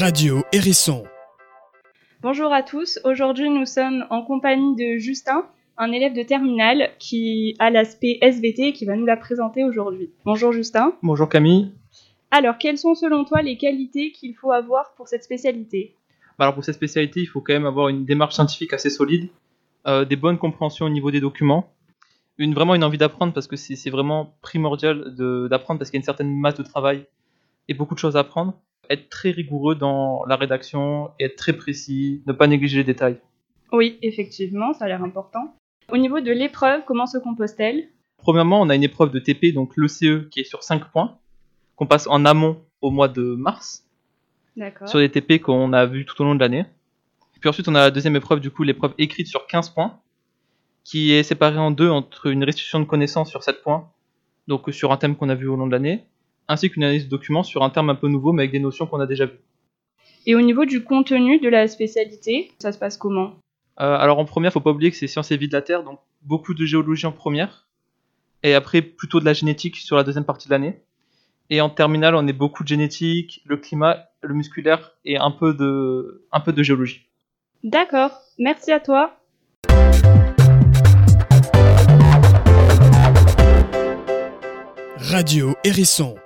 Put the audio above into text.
Radio Hérisson. Bonjour à tous, aujourd'hui nous sommes en compagnie de Justin, un élève de terminale qui a l'aspect SVT et qui va nous la présenter aujourd'hui. Bonjour Justin. Bonjour Camille. Alors, quelles sont selon toi les qualités qu'il faut avoir pour cette spécialité? Bah Alors pour cette spécialité, il faut quand même avoir une démarche scientifique assez solide, euh, des bonnes compréhensions au niveau des documents, une, vraiment une envie d'apprendre parce que c'est vraiment primordial d'apprendre parce qu'il y a une certaine masse de travail et beaucoup de choses à apprendre. Être très rigoureux dans la rédaction, et être très précis, ne pas négliger les détails. Oui, effectivement, ça a l'air important. Au niveau de l'épreuve, comment se compose-t-elle? Premièrement, on a une épreuve de TP, donc l'ECE, qui est sur 5 points, qu'on passe en amont au mois de mars. Sur des TP qu'on a vu tout au long de l'année. Puis ensuite, on a la deuxième épreuve, du coup, l'épreuve écrite sur 15 points, qui est séparée en deux entre une restitution de connaissances sur 7 points, donc sur un thème qu'on a vu au long de l'année, ainsi qu'une analyse de documents sur un terme un peu nouveau, mais avec des notions qu'on a déjà vues. Et au niveau du contenu de la spécialité, ça se passe comment? Euh, alors en première, faut pas oublier que c'est sciences et vie de la Terre, donc beaucoup de géologie en première, et après plutôt de la génétique sur la deuxième partie de l'année. Et en terminale, on est beaucoup de génétique, le climat, le musculaire et un peu de, un peu de géologie. D'accord, merci à toi. Radio Hérisson.